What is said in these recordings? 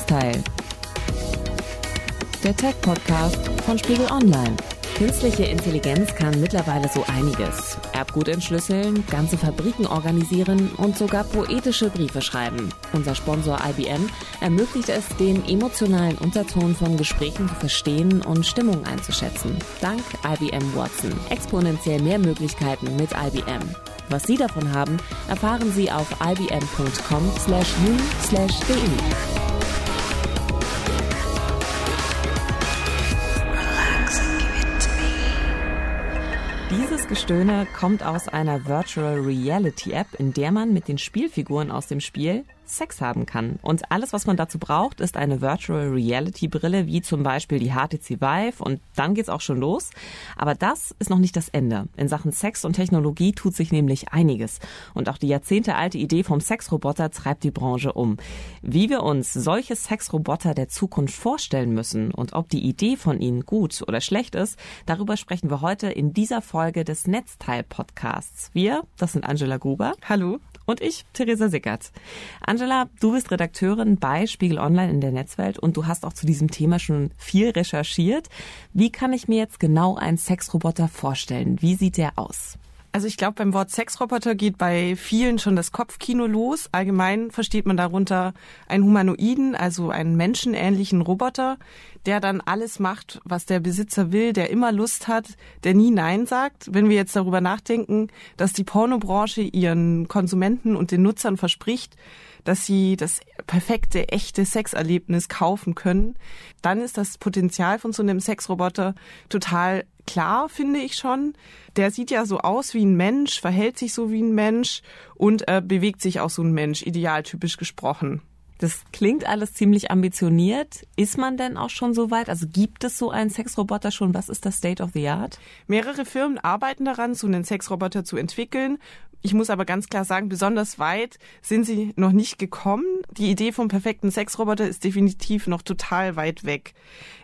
Netzteil. Der Tech-Podcast von Spiegel Online. Künstliche Intelligenz kann mittlerweile so einiges. Erbgut entschlüsseln, ganze Fabriken organisieren und sogar poetische Briefe schreiben. Unser Sponsor IBM ermöglicht es, den emotionalen Unterton von Gesprächen zu verstehen und Stimmung einzuschätzen. Dank IBM Watson. Exponentiell mehr Möglichkeiten mit IBM. Was Sie davon haben, erfahren Sie auf ibm.com/nu/de. Dieses Gestöhne kommt aus einer Virtual Reality App, in der man mit den Spielfiguren aus dem Spiel Sex haben kann. Und alles, was man dazu braucht, ist eine Virtual Reality Brille, wie zum Beispiel die HTC Vive. Und dann geht's auch schon los. Aber das ist noch nicht das Ende. In Sachen Sex und Technologie tut sich nämlich einiges. Und auch die jahrzehntealte Idee vom Sexroboter treibt die Branche um. Wie wir uns solche Sexroboter der Zukunft vorstellen müssen und ob die Idee von ihnen gut oder schlecht ist, darüber sprechen wir heute in dieser Folge des Netzteil-Podcasts. Wir, das sind Angela Gruber. Hallo und ich, Theresa Sickert. Angela, du bist Redakteurin bei Spiegel Online in der Netzwelt und du hast auch zu diesem Thema schon viel recherchiert. Wie kann ich mir jetzt genau einen Sexroboter vorstellen? Wie sieht der aus? Also ich glaube, beim Wort Sexroboter geht bei vielen schon das Kopfkino los. Allgemein versteht man darunter einen Humanoiden, also einen menschenähnlichen Roboter, der dann alles macht, was der Besitzer will, der immer Lust hat, der nie Nein sagt. Wenn wir jetzt darüber nachdenken, dass die Pornobranche ihren Konsumenten und den Nutzern verspricht, dass sie das perfekte, echte Sexerlebnis kaufen können, dann ist das Potenzial von so einem Sexroboter total klar, finde ich schon. Der sieht ja so aus wie ein Mensch, verhält sich so wie ein Mensch und äh, bewegt sich auch so ein Mensch, idealtypisch gesprochen. Das klingt alles ziemlich ambitioniert. Ist man denn auch schon so weit? Also gibt es so einen Sexroboter schon? Was ist das State of the Art? Mehrere Firmen arbeiten daran, so einen Sexroboter zu entwickeln. Ich muss aber ganz klar sagen, besonders weit sind sie noch nicht gekommen. Die Idee vom perfekten Sexroboter ist definitiv noch total weit weg.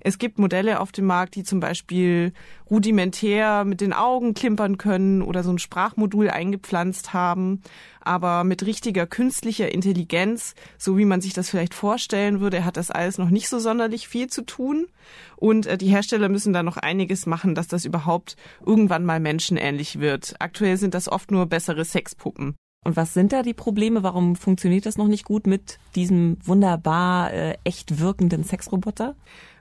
Es gibt Modelle auf dem Markt, die zum Beispiel rudimentär mit den Augen klimpern können oder so ein Sprachmodul eingepflanzt haben. Aber mit richtiger künstlicher Intelligenz, so wie man sich das vielleicht vorstellen würde, hat das alles noch nicht so sonderlich viel zu tun. Und äh, die Hersteller müssen da noch einiges machen, dass das überhaupt irgendwann mal menschenähnlich wird. Aktuell sind das oft nur bessere Sexpuppen. Und was sind da die Probleme? Warum funktioniert das noch nicht gut mit diesem wunderbar äh, echt wirkenden Sexroboter?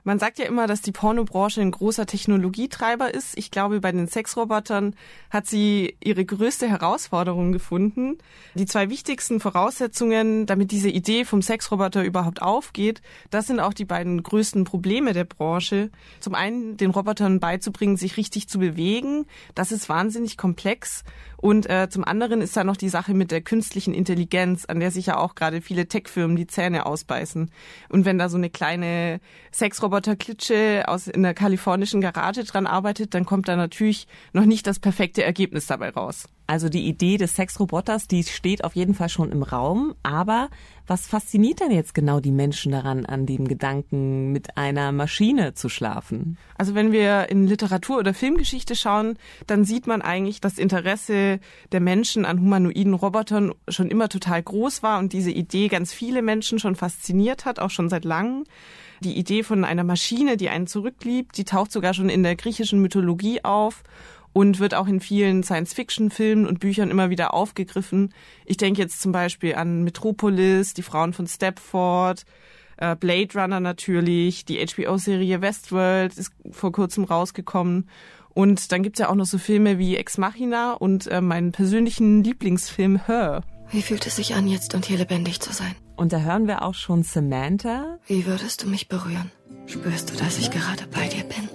Man sagt ja immer, dass die Pornobranche ein großer Technologietreiber ist. Ich glaube, bei den Sexrobotern hat sie ihre größte Herausforderung gefunden. Die zwei wichtigsten Voraussetzungen, damit diese Idee vom Sexroboter überhaupt aufgeht, das sind auch die beiden größten Probleme der Branche. Zum einen den Robotern beizubringen, sich richtig zu bewegen. Das ist wahnsinnig komplex. Und äh, zum anderen ist da noch die Sache mit der künstlichen Intelligenz, an der sich ja auch gerade viele Tech-Firmen die Zähne ausbeißen. Und wenn da so eine kleine Sexroboter-Klitsche aus in der kalifornischen Garage dran arbeitet, dann kommt da natürlich noch nicht das perfekte Ergebnis dabei raus. Also die Idee des Sexroboters, die steht auf jeden Fall schon im Raum. Aber was fasziniert denn jetzt genau die Menschen daran, an dem Gedanken, mit einer Maschine zu schlafen? Also wenn wir in Literatur oder Filmgeschichte schauen, dann sieht man eigentlich, dass Interesse der Menschen an humanoiden Robotern schon immer total groß war und diese Idee ganz viele Menschen schon fasziniert hat, auch schon seit langem. Die Idee von einer Maschine, die einen zurückliebt, die taucht sogar schon in der griechischen Mythologie auf und wird auch in vielen Science-Fiction-Filmen und Büchern immer wieder aufgegriffen. Ich denke jetzt zum Beispiel an Metropolis, die Frauen von Stepford, äh, Blade Runner natürlich, die HBO-Serie Westworld ist vor kurzem rausgekommen. Und dann gibt's ja auch noch so Filme wie Ex Machina und äh, meinen persönlichen Lieblingsfilm Her. Wie fühlt es sich an, jetzt und hier lebendig zu sein? Und da hören wir auch schon Samantha. Wie würdest du mich berühren? Spürst du, dass ich gerade bei dir bin?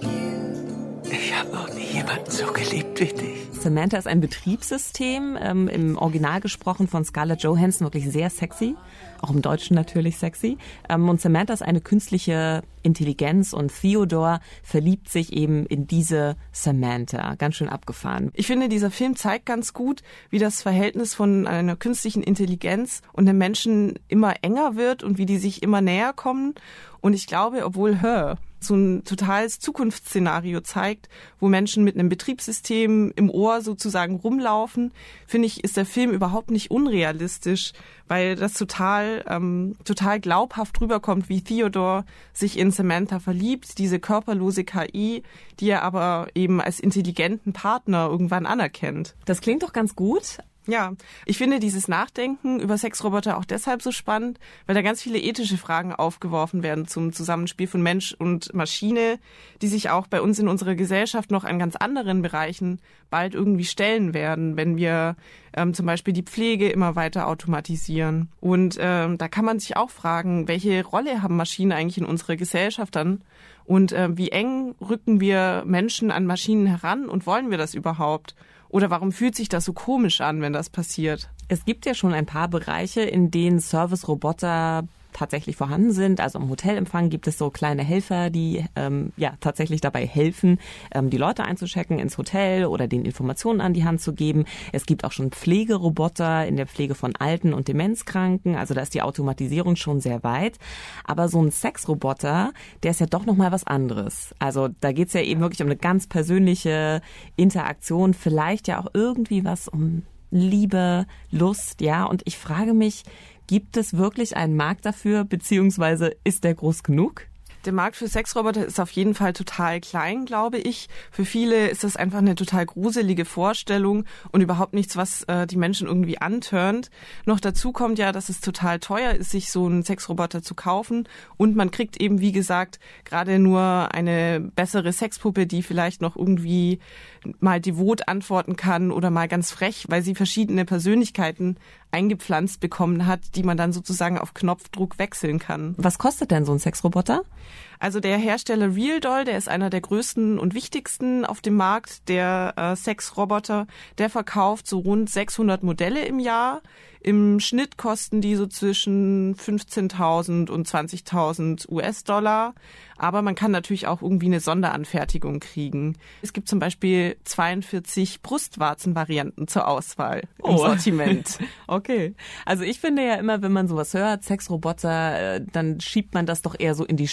Ich habe noch nie jemanden so geliebt wie dich. Samantha ist ein Betriebssystem, ähm, im Original gesprochen von Scarlett Johansson, wirklich sehr sexy, auch im Deutschen natürlich sexy. Ähm, und Samantha ist eine künstliche Intelligenz und Theodore verliebt sich eben in diese Samantha. Ganz schön abgefahren. Ich finde, dieser Film zeigt ganz gut, wie das Verhältnis von einer künstlichen Intelligenz und dem Menschen immer enger wird und wie die sich immer näher kommen. Und ich glaube, obwohl Her so ein totales Zukunftsszenario zeigt, wo Menschen mit einem Betriebssystem im Ohr sozusagen rumlaufen, finde ich, ist der Film überhaupt nicht unrealistisch, weil das total, ähm, total glaubhaft rüberkommt, wie Theodore sich in Samantha verliebt, diese körperlose KI, die er aber eben als intelligenten Partner irgendwann anerkennt. Das klingt doch ganz gut, ja, ich finde dieses Nachdenken über Sexroboter auch deshalb so spannend, weil da ganz viele ethische Fragen aufgeworfen werden zum Zusammenspiel von Mensch und Maschine, die sich auch bei uns in unserer Gesellschaft noch an ganz anderen Bereichen bald irgendwie stellen werden, wenn wir ähm, zum Beispiel die Pflege immer weiter automatisieren. Und ähm, da kann man sich auch fragen, welche Rolle haben Maschinen eigentlich in unserer Gesellschaft dann? Und äh, wie eng rücken wir Menschen an Maschinen heran und wollen wir das überhaupt? Oder warum fühlt sich das so komisch an, wenn das passiert? Es gibt ja schon ein paar Bereiche, in denen Service-Roboter tatsächlich vorhanden sind. Also im Hotelempfang gibt es so kleine Helfer, die ähm, ja tatsächlich dabei helfen, ähm, die Leute einzuchecken ins Hotel oder den Informationen an die Hand zu geben. Es gibt auch schon Pflegeroboter in der Pflege von Alten und Demenzkranken. Also da ist die Automatisierung schon sehr weit. Aber so ein Sexroboter, der ist ja doch noch mal was anderes. Also da geht's ja eben wirklich um eine ganz persönliche Interaktion, vielleicht ja auch irgendwie was um Liebe, Lust, ja. Und ich frage mich, Gibt es wirklich einen Markt dafür, beziehungsweise ist der groß genug? Der Markt für Sexroboter ist auf jeden Fall total klein, glaube ich. Für viele ist das einfach eine total gruselige Vorstellung und überhaupt nichts, was äh, die Menschen irgendwie antörnt. Noch dazu kommt ja, dass es total teuer ist, sich so einen Sexroboter zu kaufen und man kriegt eben, wie gesagt, gerade nur eine bessere Sexpuppe, die vielleicht noch irgendwie mal devot antworten kann oder mal ganz frech, weil sie verschiedene Persönlichkeiten eingepflanzt bekommen hat, die man dann sozusagen auf Knopfdruck wechseln kann. Was kostet denn so ein Sexroboter? Also der Hersteller Real Doll, der ist einer der größten und wichtigsten auf dem Markt der äh, Sexroboter. Der verkauft so rund 600 Modelle im Jahr. Im Schnitt kosten die so zwischen 15.000 und 20.000 US-Dollar. Aber man kann natürlich auch irgendwie eine Sonderanfertigung kriegen. Es gibt zum Beispiel 42 Brustwarzenvarianten zur Auswahl im oh. Sortiment. okay. Also ich finde ja immer, wenn man sowas hört, Sexroboter, äh, dann schiebt man das doch eher so in die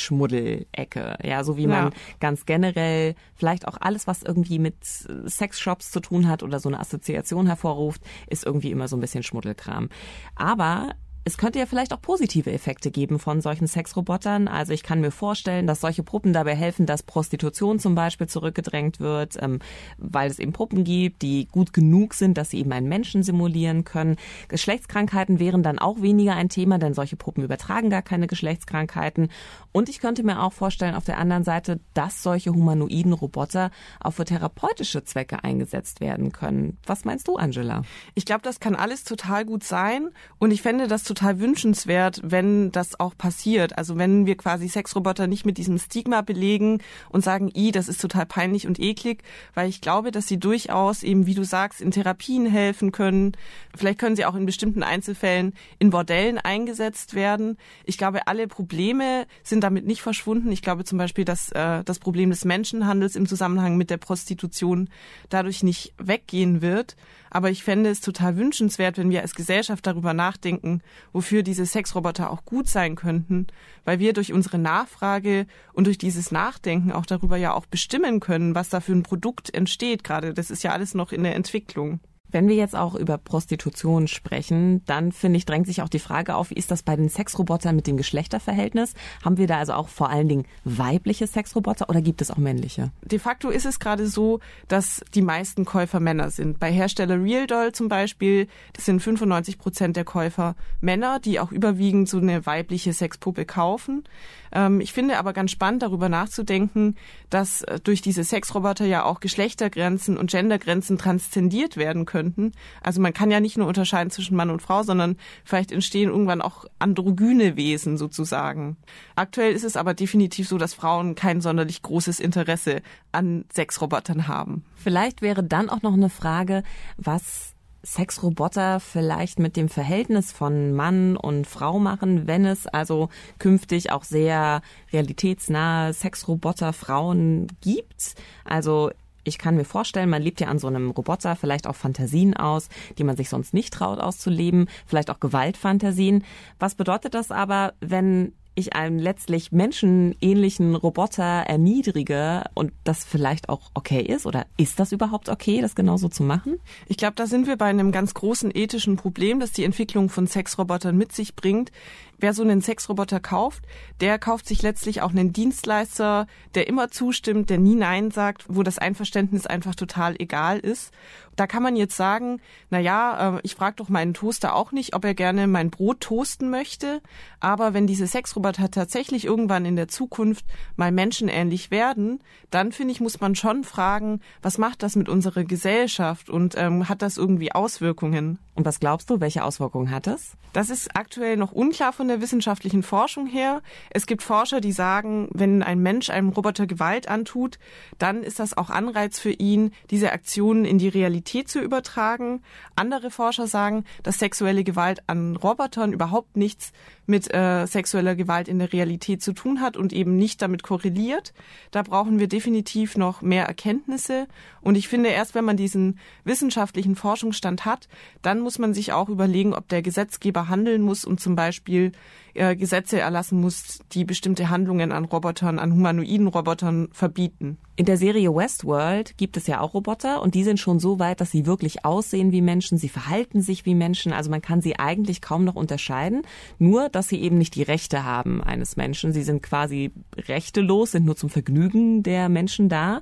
Schmuddelecke. Ja, so wie man ja. ganz generell vielleicht auch alles, was irgendwie mit Sexshops zu tun hat oder so eine Assoziation hervorruft, ist irgendwie immer so ein bisschen Schmuddelkram. Aber es könnte ja vielleicht auch positive Effekte geben von solchen Sexrobotern. Also ich kann mir vorstellen, dass solche Puppen dabei helfen, dass Prostitution zum Beispiel zurückgedrängt wird, ähm, weil es eben Puppen gibt, die gut genug sind, dass sie eben einen Menschen simulieren können. Geschlechtskrankheiten wären dann auch weniger ein Thema, denn solche Puppen übertragen gar keine Geschlechtskrankheiten. Und ich könnte mir auch vorstellen, auf der anderen Seite, dass solche humanoiden Roboter auch für therapeutische Zwecke eingesetzt werden können. Was meinst du, Angela? Ich glaube, das kann alles total gut sein. Und ich fände das total wünschenswert, wenn das auch passiert. Also wenn wir quasi Sexroboter nicht mit diesem Stigma belegen und sagen, i, das ist total peinlich und eklig, weil ich glaube, dass sie durchaus eben, wie du sagst, in Therapien helfen können. Vielleicht können sie auch in bestimmten Einzelfällen in Bordellen eingesetzt werden. Ich glaube, alle Probleme sind damit nicht verschwunden. Ich glaube zum Beispiel, dass äh, das Problem des Menschenhandels im Zusammenhang mit der Prostitution dadurch nicht weggehen wird. Aber ich fände es total wünschenswert, wenn wir als Gesellschaft darüber nachdenken, wofür diese Sexroboter auch gut sein könnten, weil wir durch unsere Nachfrage und durch dieses Nachdenken auch darüber ja auch bestimmen können, was da für ein Produkt entsteht gerade. Das ist ja alles noch in der Entwicklung. Wenn wir jetzt auch über Prostitution sprechen, dann finde ich, drängt sich auch die Frage auf, wie ist das bei den Sexrobotern mit dem Geschlechterverhältnis? Haben wir da also auch vor allen Dingen weibliche Sexroboter oder gibt es auch männliche? De facto ist es gerade so, dass die meisten Käufer Männer sind. Bei Hersteller Real Doll zum Beispiel, das sind 95 Prozent der Käufer Männer, die auch überwiegend so eine weibliche Sexpuppe kaufen. Ähm, ich finde aber ganz spannend, darüber nachzudenken, dass äh, durch diese Sexroboter ja auch Geschlechtergrenzen und Gendergrenzen transzendiert werden könnten. Also man kann ja nicht nur unterscheiden zwischen Mann und Frau, sondern vielleicht entstehen irgendwann auch androgyne Wesen sozusagen. Aktuell ist es aber definitiv so, dass Frauen kein sonderlich großes Interesse an Sexrobotern haben. Vielleicht wäre dann auch noch eine Frage, was Sexroboter vielleicht mit dem Verhältnis von Mann und Frau machen, wenn es also künftig auch sehr realitätsnahe Sexroboter Frauen gibt. Also ich kann mir vorstellen, man lebt ja an so einem Roboter vielleicht auch Fantasien aus, die man sich sonst nicht traut auszuleben, vielleicht auch Gewaltfantasien. Was bedeutet das aber, wenn ich einen letztlich menschenähnlichen Roboter erniedrige und das vielleicht auch okay ist? Oder ist das überhaupt okay, das genauso zu machen? Ich glaube, da sind wir bei einem ganz großen ethischen Problem, das die Entwicklung von Sexrobotern mit sich bringt wer so einen Sexroboter kauft, der kauft sich letztlich auch einen Dienstleister, der immer zustimmt, der nie Nein sagt, wo das Einverständnis einfach total egal ist. Da kann man jetzt sagen, na ja, äh, ich frage doch meinen Toaster auch nicht, ob er gerne mein Brot toasten möchte. Aber wenn diese Sexroboter tatsächlich irgendwann in der Zukunft mal menschenähnlich werden, dann finde ich, muss man schon fragen, was macht das mit unserer Gesellschaft und ähm, hat das irgendwie Auswirkungen? Und was glaubst du, welche Auswirkungen hat es? Das ist aktuell noch unklar von der wissenschaftlichen Forschung her. Es gibt Forscher, die sagen, wenn ein Mensch einem Roboter Gewalt antut, dann ist das auch Anreiz für ihn, diese Aktionen in die Realität zu übertragen. Andere Forscher sagen, dass sexuelle Gewalt an Robotern überhaupt nichts mit äh, sexueller Gewalt in der Realität zu tun hat und eben nicht damit korreliert. Da brauchen wir definitiv noch mehr Erkenntnisse. Und ich finde, erst wenn man diesen wissenschaftlichen Forschungsstand hat, dann muss man sich auch überlegen, ob der Gesetzgeber handeln muss und zum Beispiel äh, Gesetze erlassen muss, die bestimmte Handlungen an Robotern, an humanoiden Robotern verbieten. In der Serie Westworld gibt es ja auch Roboter und die sind schon so weit, dass sie wirklich aussehen wie Menschen, sie verhalten sich wie Menschen, also man kann sie eigentlich kaum noch unterscheiden, nur dass sie eben nicht die Rechte haben eines Menschen. Sie sind quasi rechtelos, sind nur zum Vergnügen der Menschen da.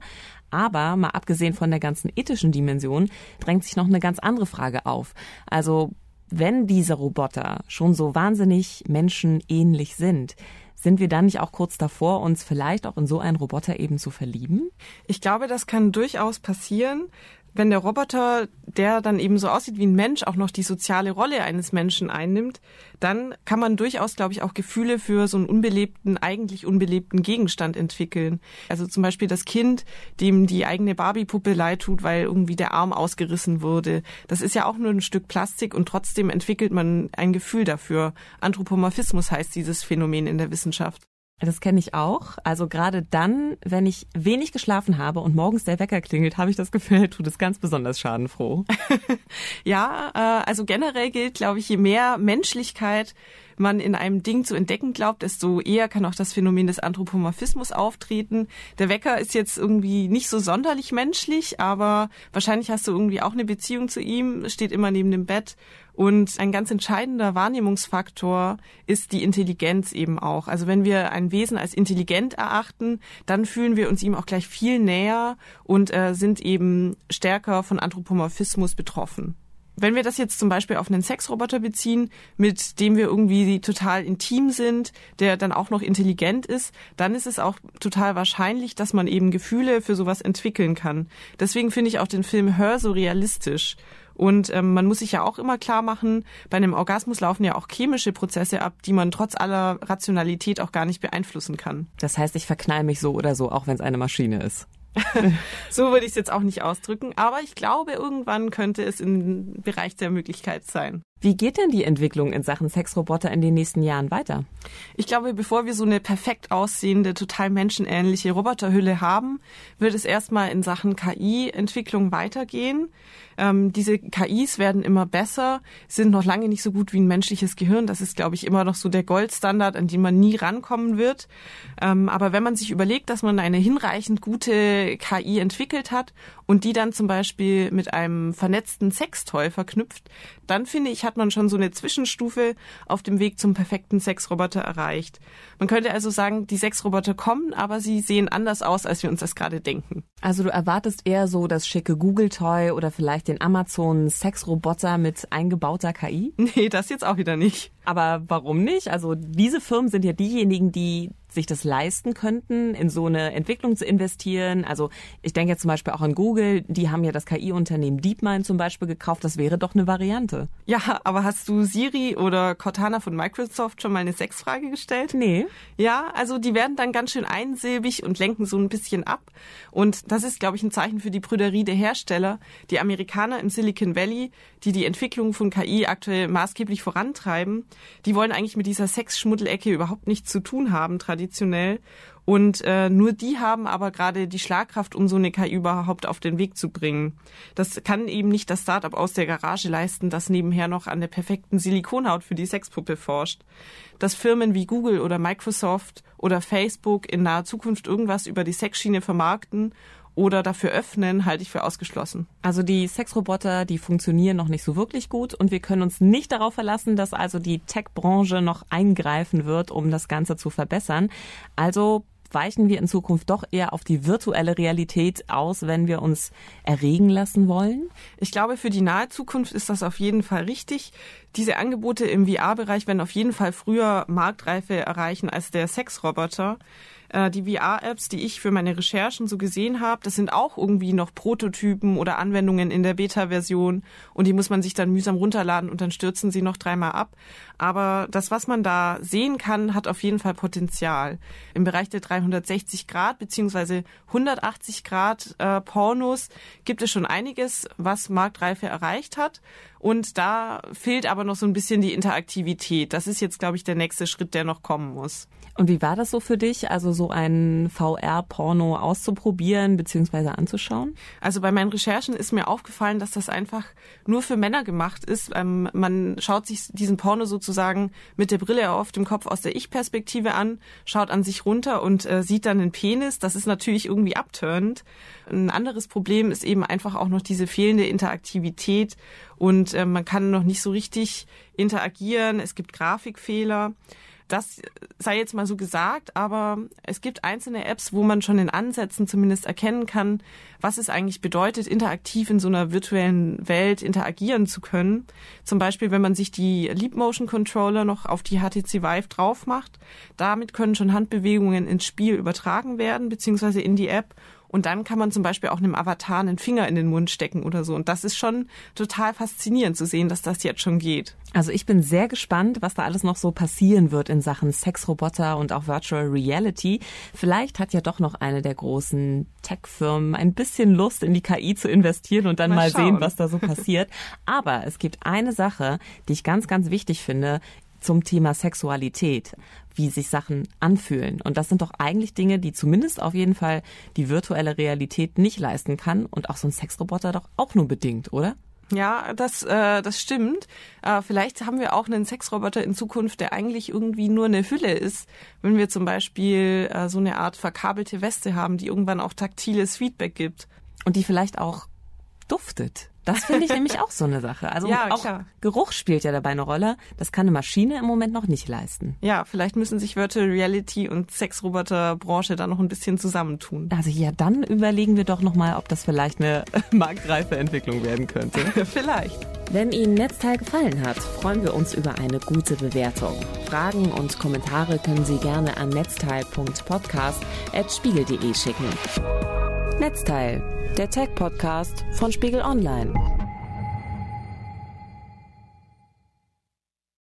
Aber mal abgesehen von der ganzen ethischen Dimension drängt sich noch eine ganz andere Frage auf. Also wenn diese Roboter schon so wahnsinnig menschenähnlich sind, sind wir dann nicht auch kurz davor, uns vielleicht auch in so einen Roboter eben zu verlieben? Ich glaube, das kann durchaus passieren wenn der Roboter, der dann eben so aussieht wie ein Mensch, auch noch die soziale Rolle eines Menschen einnimmt, dann kann man durchaus, glaube ich, auch Gefühle für so einen unbelebten, eigentlich unbelebten Gegenstand entwickeln. Also zum Beispiel das Kind, dem die eigene Barbie-Puppe leid tut, weil irgendwie der Arm ausgerissen wurde. Das ist ja auch nur ein Stück Plastik und trotzdem entwickelt man ein Gefühl dafür. Anthropomorphismus heißt dieses Phänomen in der Wissenschaft. Das kenne ich auch. Also gerade dann, wenn ich wenig geschlafen habe und morgens der Wecker klingelt, habe ich das Gefühl, tut es ganz besonders schadenfroh. ja, äh, also generell gilt, glaube ich, je mehr Menschlichkeit man in einem Ding zu entdecken glaubt, desto eher kann auch das Phänomen des Anthropomorphismus auftreten. Der Wecker ist jetzt irgendwie nicht so sonderlich menschlich, aber wahrscheinlich hast du irgendwie auch eine Beziehung zu ihm, steht immer neben dem Bett. Und ein ganz entscheidender Wahrnehmungsfaktor ist die Intelligenz eben auch. Also wenn wir ein Wesen als intelligent erachten, dann fühlen wir uns ihm auch gleich viel näher und äh, sind eben stärker von Anthropomorphismus betroffen wenn wir das jetzt zum Beispiel auf einen Sexroboter beziehen, mit dem wir irgendwie total intim sind, der dann auch noch intelligent ist, dann ist es auch total wahrscheinlich, dass man eben Gefühle für sowas entwickeln kann. Deswegen finde ich auch den Film Her so realistisch. Und ähm, man muss sich ja auch immer klar machen, bei einem Orgasmus laufen ja auch chemische Prozesse ab, die man trotz aller Rationalität auch gar nicht beeinflussen kann. Das heißt, ich verknall mich so oder so, auch wenn es eine Maschine ist. so würde ich es jetzt auch nicht ausdrücken, aber ich glaube, irgendwann könnte es im Bereich der Möglichkeit sein. Wie geht denn die Entwicklung in Sachen Sexroboter in den nächsten Jahren weiter? Ich glaube, bevor wir so eine perfekt aussehende, total menschenähnliche Roboterhülle haben, wird es erstmal in Sachen KI-Entwicklung weitergehen. Ähm, diese KIs werden immer besser, sind noch lange nicht so gut wie ein menschliches Gehirn. Das ist, glaube ich, immer noch so der Goldstandard, an den man nie rankommen wird. Ähm, aber wenn man sich überlegt, dass man eine hinreichend gute KI entwickelt hat und die dann zum Beispiel mit einem vernetzten Sextoy verknüpft, dann finde ich, hat man schon so eine Zwischenstufe auf dem Weg zum perfekten Sexroboter erreicht. Man könnte also sagen, die Sexroboter kommen, aber sie sehen anders aus, als wir uns das gerade denken. Also du erwartest eher so das schicke Google-Toy oder vielleicht den Amazon-Sexroboter mit eingebauter KI? Nee, das jetzt auch wieder nicht. Aber warum nicht? Also diese Firmen sind ja diejenigen, die sich das leisten könnten, in so eine Entwicklung zu investieren. Also ich denke jetzt zum Beispiel auch an Google, die haben ja das KI-Unternehmen DeepMind zum Beispiel gekauft. Das wäre doch eine Variante. Ja, aber hast du Siri oder Cortana von Microsoft schon mal eine Sexfrage gestellt? Nee. Ja, also die werden dann ganz schön einsilbig und lenken so ein bisschen ab. Und das ist, glaube ich, ein Zeichen für die Brüderie der Hersteller. Die Amerikaner im Silicon Valley, die die Entwicklung von KI aktuell maßgeblich vorantreiben, die wollen eigentlich mit dieser Sexschmuddelecke überhaupt nichts zu tun haben, traditionell. Und äh, nur die haben aber gerade die Schlagkraft, um so eine KI überhaupt auf den Weg zu bringen. Das kann eben nicht das Startup aus der Garage leisten, das nebenher noch an der perfekten Silikonhaut für die Sexpuppe forscht. Dass Firmen wie Google oder Microsoft oder Facebook in naher Zukunft irgendwas über die Sexschiene vermarkten oder dafür öffnen, halte ich für ausgeschlossen. Also die Sexroboter, die funktionieren noch nicht so wirklich gut und wir können uns nicht darauf verlassen, dass also die Tech-Branche noch eingreifen wird, um das Ganze zu verbessern. Also weichen wir in Zukunft doch eher auf die virtuelle Realität aus, wenn wir uns erregen lassen wollen? Ich glaube, für die nahe Zukunft ist das auf jeden Fall richtig. Diese Angebote im VR-Bereich werden auf jeden Fall früher Marktreife erreichen als der Sexroboter. Äh, die VR-Apps, die ich für meine Recherchen so gesehen habe, das sind auch irgendwie noch Prototypen oder Anwendungen in der Beta-Version und die muss man sich dann mühsam runterladen und dann stürzen sie noch dreimal ab. Aber das, was man da sehen kann, hat auf jeden Fall Potenzial. Im Bereich der 360 Grad beziehungsweise 180 Grad äh, Pornos gibt es schon einiges, was Marktreife erreicht hat. Und da fehlt aber noch so ein bisschen die Interaktivität. Das ist jetzt, glaube ich, der nächste Schritt, der noch kommen muss. Und wie war das so für dich, also so ein VR-Porno auszuprobieren bzw. anzuschauen? Also bei meinen Recherchen ist mir aufgefallen, dass das einfach nur für Männer gemacht ist. Ähm, man schaut sich diesen Porno sozusagen mit der Brille auf dem Kopf aus der Ich-Perspektive an, schaut an sich runter und äh, sieht dann den Penis. Das ist natürlich irgendwie abtörend. Ein anderes Problem ist eben einfach auch noch diese fehlende Interaktivität und äh, man kann noch nicht so richtig interagieren. Es gibt Grafikfehler. Das sei jetzt mal so gesagt, aber es gibt einzelne Apps, wo man schon in Ansätzen zumindest erkennen kann, was es eigentlich bedeutet, interaktiv in so einer virtuellen Welt interagieren zu können. Zum Beispiel, wenn man sich die Leap Motion Controller noch auf die HTC Vive drauf macht. Damit können schon Handbewegungen ins Spiel übertragen werden, beziehungsweise in die App und dann kann man zum Beispiel auch einem Avatar einen Finger in den Mund stecken oder so. Und das ist schon total faszinierend zu sehen, dass das jetzt schon geht. Also ich bin sehr gespannt, was da alles noch so passieren wird in Sachen Sexroboter und auch Virtual Reality. Vielleicht hat ja doch noch eine der großen Tech-Firmen ein bisschen Lust in die KI zu investieren und dann mal, mal sehen, was da so passiert. Aber es gibt eine Sache, die ich ganz, ganz wichtig finde zum Thema Sexualität, wie sich Sachen anfühlen. Und das sind doch eigentlich Dinge, die zumindest auf jeden Fall die virtuelle Realität nicht leisten kann und auch so ein Sexroboter doch auch nur bedingt, oder? Ja, das, äh, das stimmt. Äh, vielleicht haben wir auch einen Sexroboter in Zukunft, der eigentlich irgendwie nur eine Hülle ist. Wenn wir zum Beispiel äh, so eine Art verkabelte Weste haben, die irgendwann auch taktiles Feedback gibt. Und die vielleicht auch duftet. Das finde ich nämlich auch so eine Sache. Also ja, auch klar. Geruch spielt ja dabei eine Rolle. Das kann eine Maschine im Moment noch nicht leisten. Ja, vielleicht müssen sich Virtual Reality und Sexroboter-Branche da noch ein bisschen zusammentun. Also ja, dann überlegen wir doch nochmal, ob das vielleicht eine marktreife Entwicklung werden könnte. vielleicht. Wenn Ihnen Netzteil gefallen hat, freuen wir uns über eine gute Bewertung. Fragen und Kommentare können Sie gerne an netzteil.podcast.spiegel.de schicken. Netzteil, der Tech-Podcast von Spiegel Online.